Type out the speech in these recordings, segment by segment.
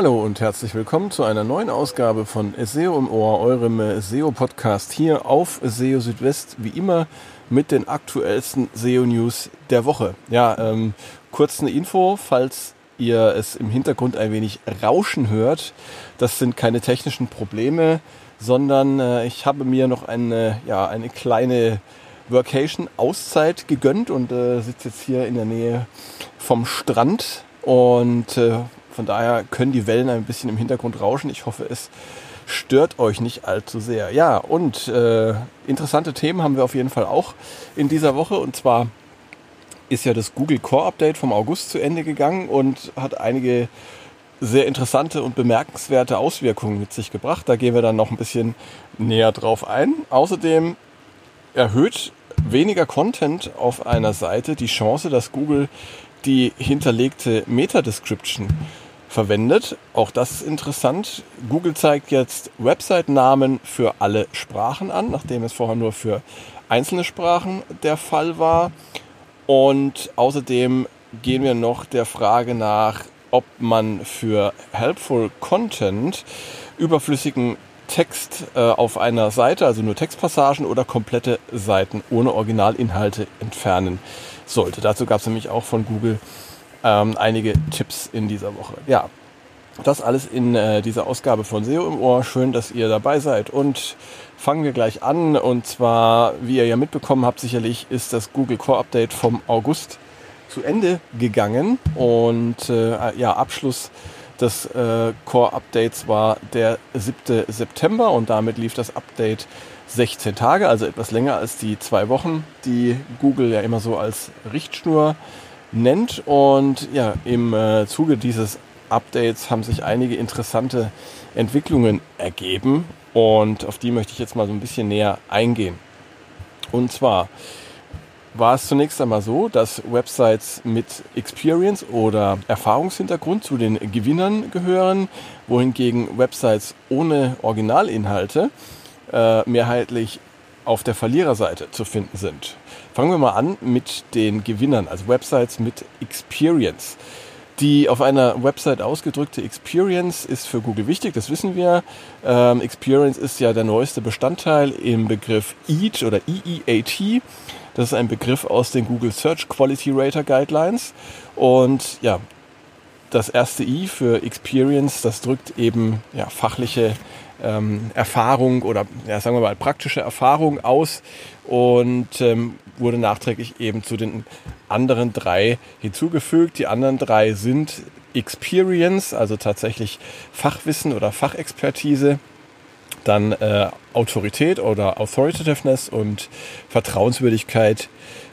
Hallo und herzlich willkommen zu einer neuen Ausgabe von SEO im Ohr, eurem SEO-Podcast hier auf SEO Südwest, wie immer mit den aktuellsten SEO-News der Woche. Ja, ähm, kurz eine Info, falls ihr es im Hintergrund ein wenig rauschen hört. Das sind keine technischen Probleme, sondern äh, ich habe mir noch eine, ja, eine kleine Workation-Auszeit gegönnt und äh, sitze jetzt hier in der Nähe vom Strand und äh, von daher können die Wellen ein bisschen im Hintergrund rauschen. Ich hoffe, es stört euch nicht allzu sehr. Ja, und äh, interessante Themen haben wir auf jeden Fall auch in dieser Woche. Und zwar ist ja das Google Core Update vom August zu Ende gegangen und hat einige sehr interessante und bemerkenswerte Auswirkungen mit sich gebracht. Da gehen wir dann noch ein bisschen näher drauf ein. Außerdem erhöht weniger Content auf einer Seite die Chance, dass Google die hinterlegte Meta-Description verwendet. Auch das ist interessant. Google zeigt jetzt Website-Namen für alle Sprachen an, nachdem es vorher nur für einzelne Sprachen der Fall war. Und außerdem gehen wir noch der Frage nach, ob man für Helpful Content überflüssigen Text äh, auf einer Seite, also nur Textpassagen oder komplette Seiten ohne Originalinhalte entfernen sollte. Dazu gab es nämlich auch von Google ähm, einige Tipps in dieser Woche. Ja, das alles in äh, dieser Ausgabe von SEO im Ohr. Schön, dass ihr dabei seid. Und fangen wir gleich an. Und zwar, wie ihr ja mitbekommen habt, sicherlich ist das Google Core Update vom August zu Ende gegangen. Und äh, ja, Abschluss des äh, Core Updates war der 7. September und damit lief das Update 16 Tage, also etwas länger als die zwei Wochen, die Google ja immer so als Richtschnur nennt. Und ja, im äh, Zuge dieses Updates haben sich einige interessante Entwicklungen ergeben und auf die möchte ich jetzt mal so ein bisschen näher eingehen. Und zwar war es zunächst einmal so, dass Websites mit Experience oder Erfahrungshintergrund zu den Gewinnern gehören, wohingegen Websites ohne Originalinhalte äh, mehrheitlich auf der Verliererseite zu finden sind. Fangen wir mal an mit den Gewinnern, also Websites mit Experience. Die auf einer Website ausgedrückte Experience ist für Google wichtig, das wissen wir. Ähm, Experience ist ja der neueste Bestandteil im Begriff EAT oder EEAT. Das ist ein Begriff aus den Google Search Quality Rater Guidelines. Und ja, das erste I für Experience, das drückt eben ja, fachliche ähm, Erfahrung oder ja, sagen wir mal praktische Erfahrung aus und ähm, wurde nachträglich eben zu den anderen drei hinzugefügt. Die anderen drei sind Experience, also tatsächlich Fachwissen oder Fachexpertise, dann äh, Autorität oder Authoritativeness und Vertrauenswürdigkeit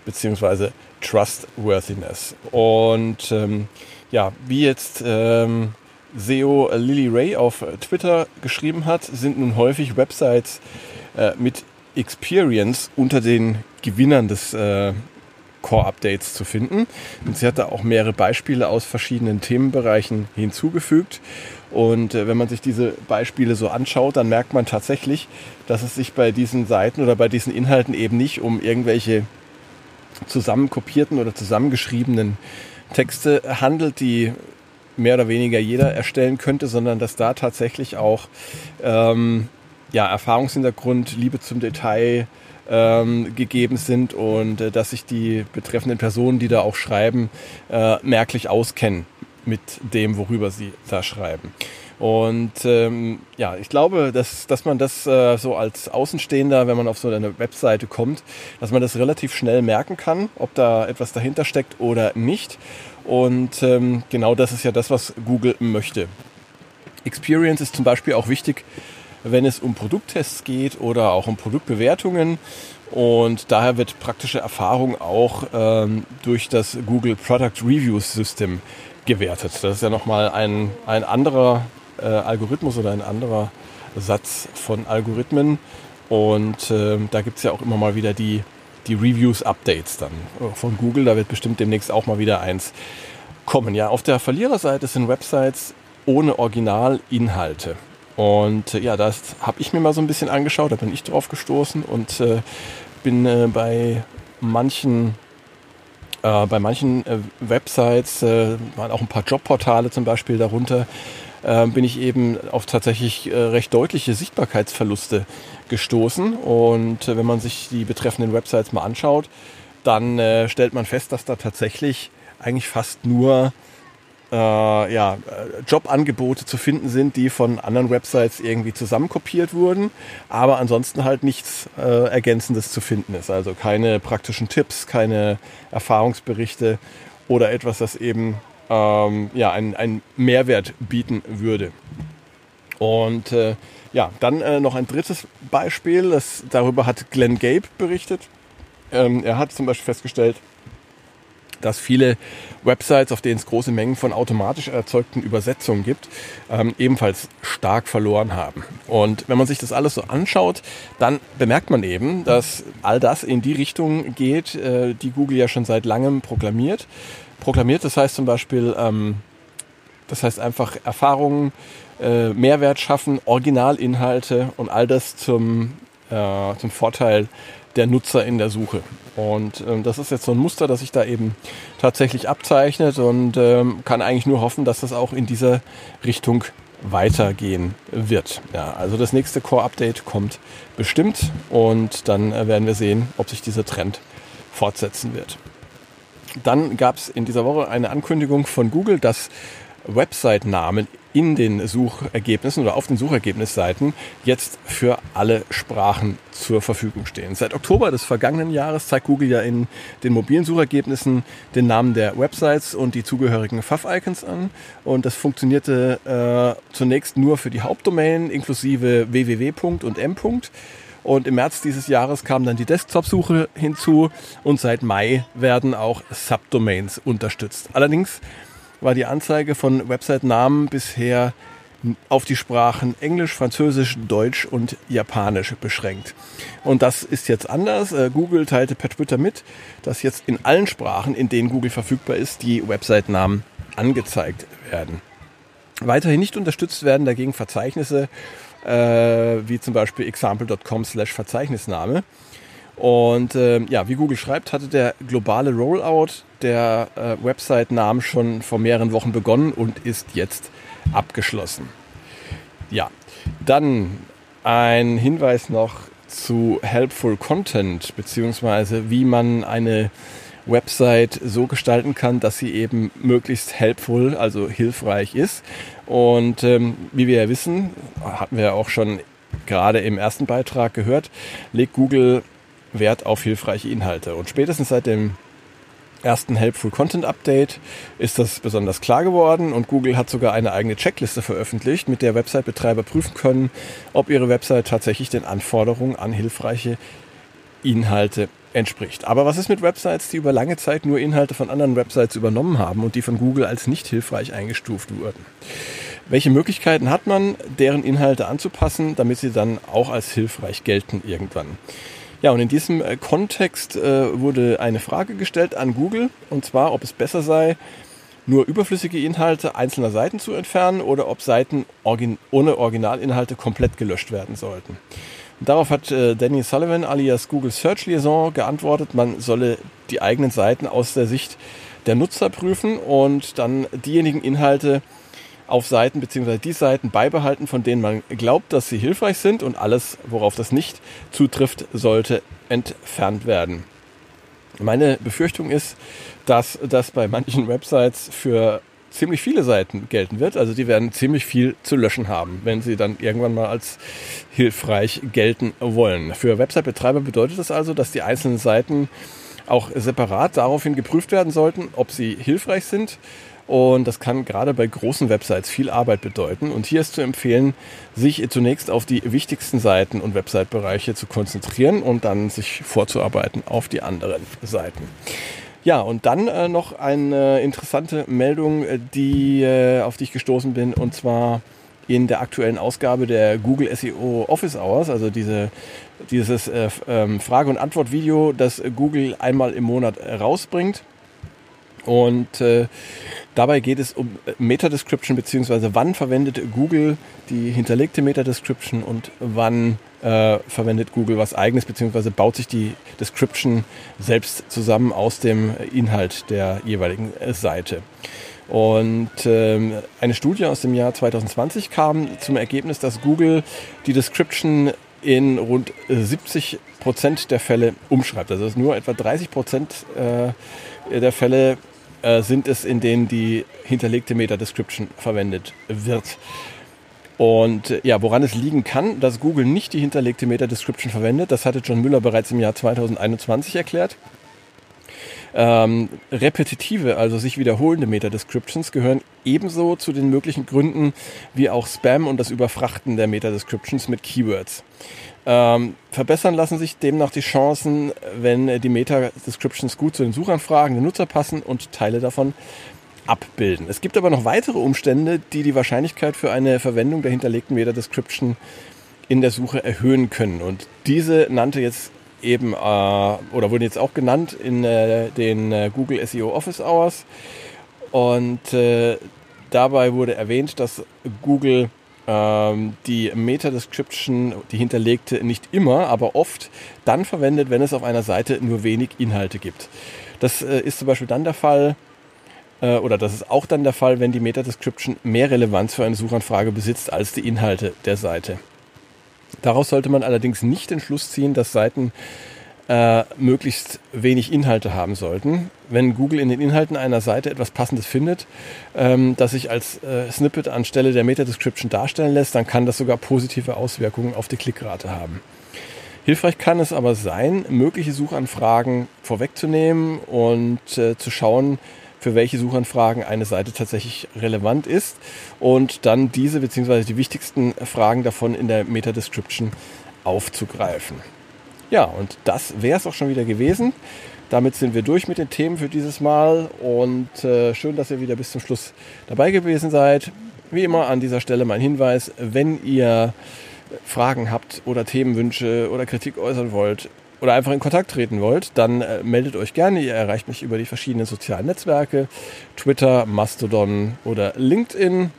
beziehungsweise Trustworthiness. Und ähm, ja, wie jetzt ähm, SEO Lily Ray auf Twitter geschrieben hat, sind nun häufig Websites äh, mit Experience unter den Gewinnern des äh, Core-Updates zu finden. Und sie hat da auch mehrere Beispiele aus verschiedenen Themenbereichen hinzugefügt. Und äh, wenn man sich diese Beispiele so anschaut, dann merkt man tatsächlich, dass es sich bei diesen Seiten oder bei diesen Inhalten eben nicht um irgendwelche zusammenkopierten oder zusammengeschriebenen Texte handelt, die mehr oder weniger jeder erstellen könnte, sondern dass da tatsächlich auch ähm, ja, Erfahrungshintergrund, Liebe zum Detail ähm, gegeben sind und äh, dass sich die betreffenden Personen, die da auch schreiben, äh, merklich auskennen mit dem, worüber sie da schreiben. Und ähm, ja, ich glaube, dass, dass man das äh, so als Außenstehender, wenn man auf so eine Webseite kommt, dass man das relativ schnell merken kann, ob da etwas dahinter steckt oder nicht. Und ähm, genau das ist ja das, was Google möchte. Experience ist zum Beispiel auch wichtig, wenn es um Produkttests geht oder auch um Produktbewertungen. Und daher wird praktische Erfahrung auch ähm, durch das Google Product Reviews System gewertet. Das ist ja nochmal ein, ein anderer äh, Algorithmus oder ein anderer Satz von Algorithmen. Und äh, da gibt es ja auch immer mal wieder die die Reviews-Updates dann von Google. Da wird bestimmt demnächst auch mal wieder eins kommen. Ja, auf der Verliererseite sind Websites ohne Originalinhalte. Und äh, ja, das habe ich mir mal so ein bisschen angeschaut, da bin ich drauf gestoßen und äh, bin äh, bei manchen äh, bei manchen äh, Websites, äh, waren auch ein paar Jobportale zum Beispiel darunter, äh, bin ich eben auf tatsächlich äh, recht deutliche Sichtbarkeitsverluste gestoßen. Und äh, wenn man sich die betreffenden Websites mal anschaut, dann äh, stellt man fest, dass da tatsächlich eigentlich fast nur äh, ja, äh, Jobangebote zu finden sind, die von anderen Websites irgendwie zusammenkopiert wurden, aber ansonsten halt nichts äh, Ergänzendes zu finden ist. Also keine praktischen Tipps, keine Erfahrungsberichte oder etwas, das eben ähm, ja, einen, Mehrwert bieten würde. Und äh, ja, dann äh, noch ein drittes Beispiel, das, darüber hat Glenn Gabe berichtet. Ähm, er hat zum Beispiel festgestellt, dass viele Websites, auf denen es große Mengen von automatisch erzeugten Übersetzungen gibt, ähm, ebenfalls stark verloren haben. Und wenn man sich das alles so anschaut, dann bemerkt man eben, dass all das in die Richtung geht, äh, die Google ja schon seit langem proklamiert. Proklamiert, das heißt zum Beispiel, ähm, das heißt einfach Erfahrungen, äh, Mehrwert schaffen, Originalinhalte und all das zum, äh, zum Vorteil der Nutzer in der Suche. Und ähm, das ist jetzt so ein Muster, das sich da eben tatsächlich abzeichnet und ähm, kann eigentlich nur hoffen, dass das auch in dieser Richtung weitergehen wird. Ja, also das nächste Core-Update kommt bestimmt und dann äh, werden wir sehen, ob sich dieser Trend fortsetzen wird. Dann gab es in dieser Woche eine Ankündigung von Google, dass Website-Namen in den Suchergebnissen oder auf den Suchergebnisseiten jetzt für alle Sprachen zur Verfügung stehen. Seit Oktober des vergangenen Jahres zeigt Google ja in den mobilen Suchergebnissen den Namen der Websites und die zugehörigen Fav-Icons an. Und das funktionierte äh, zunächst nur für die Hauptdomain inklusive www. und m. Und im März dieses Jahres kam dann die Desktop-Suche hinzu und seit Mai werden auch Subdomains unterstützt. Allerdings war die Anzeige von Website-Namen bisher auf die Sprachen Englisch, Französisch, Deutsch und Japanisch beschränkt. Und das ist jetzt anders. Äh, Google teilte per Twitter mit, dass jetzt in allen Sprachen, in denen Google verfügbar ist, die Website-Namen angezeigt werden. Weiterhin nicht unterstützt werden dagegen Verzeichnisse äh, wie zum Beispiel example.com slash Verzeichnisname. Und äh, ja, wie Google schreibt, hatte der globale Rollout der äh, Website-Namen schon vor mehreren Wochen begonnen und ist jetzt abgeschlossen. Ja, dann ein Hinweis noch zu Helpful Content, beziehungsweise wie man eine Website so gestalten kann, dass sie eben möglichst helpful, also hilfreich ist. Und ähm, wie wir ja wissen, hatten wir ja auch schon gerade im ersten Beitrag gehört, legt Google Wert auf hilfreiche Inhalte. Und spätestens seit dem ersten Helpful Content Update ist das besonders klar geworden und Google hat sogar eine eigene Checkliste veröffentlicht, mit der Website-Betreiber prüfen können, ob ihre Website tatsächlich den Anforderungen an hilfreiche Inhalte entspricht. Aber was ist mit Websites, die über lange Zeit nur Inhalte von anderen Websites übernommen haben und die von Google als nicht hilfreich eingestuft wurden? Welche Möglichkeiten hat man, deren Inhalte anzupassen, damit sie dann auch als hilfreich gelten irgendwann? Ja, und in diesem äh, Kontext äh, wurde eine Frage gestellt an Google, und zwar, ob es besser sei, nur überflüssige Inhalte einzelner Seiten zu entfernen oder ob Seiten ohne Originalinhalte komplett gelöscht werden sollten. Und darauf hat äh, Danny Sullivan alias Google Search Liaison geantwortet, man solle die eigenen Seiten aus der Sicht der Nutzer prüfen und dann diejenigen Inhalte auf Seiten bzw. die Seiten beibehalten, von denen man glaubt, dass sie hilfreich sind und alles, worauf das nicht zutrifft, sollte entfernt werden. Meine Befürchtung ist, dass das bei manchen Websites für ziemlich viele Seiten gelten wird. Also die werden ziemlich viel zu löschen haben, wenn sie dann irgendwann mal als hilfreich gelten wollen. Für Website-Betreiber bedeutet das also, dass die einzelnen Seiten auch separat daraufhin geprüft werden sollten, ob sie hilfreich sind und das kann gerade bei großen Websites viel Arbeit bedeuten. Und hier ist zu empfehlen, sich zunächst auf die wichtigsten Seiten und Website-Bereiche zu konzentrieren und dann sich vorzuarbeiten auf die anderen Seiten. Ja, und dann äh, noch eine interessante Meldung, äh, die, äh, auf die ich gestoßen bin, und zwar in der aktuellen Ausgabe der Google SEO Office Hours, also diese, dieses äh, ähm, Frage- und Antwort-Video, das Google einmal im Monat rausbringt. Und äh, dabei geht es um äh, Meta-Description, beziehungsweise wann verwendet Google die hinterlegte Meta-Description und wann äh, verwendet Google was eigenes, beziehungsweise baut sich die Description selbst zusammen aus dem Inhalt der jeweiligen äh, Seite. Und ähm, eine Studie aus dem Jahr 2020 kam zum Ergebnis, dass Google die Description in rund 70 Prozent der Fälle umschreibt. Also nur etwa 30 Prozent äh, der Fälle äh, sind es, in denen die hinterlegte Meta-Description verwendet wird. Und äh, ja, woran es liegen kann, dass Google nicht die hinterlegte Meta-Description verwendet, das hatte John Müller bereits im Jahr 2021 erklärt. Ähm, repetitive, also sich wiederholende Meta-Descriptions gehören ebenso zu den möglichen Gründen wie auch Spam und das Überfrachten der Meta-Descriptions mit Keywords. Ähm, verbessern lassen sich demnach die Chancen, wenn die Meta-Descriptions gut zu den Suchanfragen der Nutzer passen und Teile davon abbilden. Es gibt aber noch weitere Umstände, die die Wahrscheinlichkeit für eine Verwendung der hinterlegten Meta-Description in der Suche erhöhen können. Und diese nannte jetzt eben äh, oder wurden jetzt auch genannt in äh, den äh, Google SEO Office Hours. Und äh, dabei wurde erwähnt, dass Google ähm, die Meta-Description, die hinterlegte, nicht immer, aber oft dann verwendet, wenn es auf einer Seite nur wenig Inhalte gibt. Das äh, ist zum Beispiel dann der Fall, äh, oder das ist auch dann der Fall, wenn die Meta-Description mehr Relevanz für eine Suchanfrage besitzt als die Inhalte der Seite. Daraus sollte man allerdings nicht den Schluss ziehen, dass Seiten äh, möglichst wenig Inhalte haben sollten. Wenn Google in den Inhalten einer Seite etwas Passendes findet, ähm, das sich als äh, Snippet anstelle der Meta-Description darstellen lässt, dann kann das sogar positive Auswirkungen auf die Klickrate haben. Hilfreich kann es aber sein, mögliche Suchanfragen vorwegzunehmen und äh, zu schauen, für welche Suchanfragen eine Seite tatsächlich relevant ist und dann diese bzw. die wichtigsten Fragen davon in der Meta-Description aufzugreifen. Ja, und das wäre es auch schon wieder gewesen. Damit sind wir durch mit den Themen für dieses Mal und äh, schön, dass ihr wieder bis zum Schluss dabei gewesen seid. Wie immer an dieser Stelle mein Hinweis, wenn ihr Fragen habt oder Themenwünsche oder Kritik äußern wollt, oder einfach in Kontakt treten wollt, dann äh, meldet euch gerne. Ihr erreicht mich über die verschiedenen sozialen Netzwerke, Twitter, Mastodon oder LinkedIn.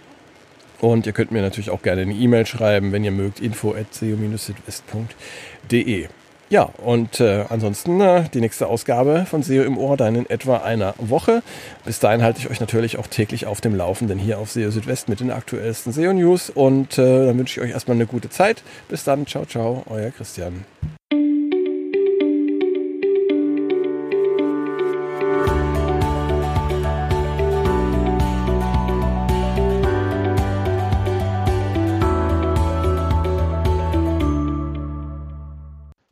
Und ihr könnt mir natürlich auch gerne eine E-Mail schreiben, wenn ihr mögt, info at seo-südwest.de. Ja, und äh, ansonsten äh, die nächste Ausgabe von SEO im Ohr dann in etwa einer Woche. Bis dahin halte ich euch natürlich auch täglich auf dem Laufenden hier auf SEO Südwest mit den aktuellsten SEO News. Und äh, dann wünsche ich euch erstmal eine gute Zeit. Bis dann, ciao, ciao, euer Christian.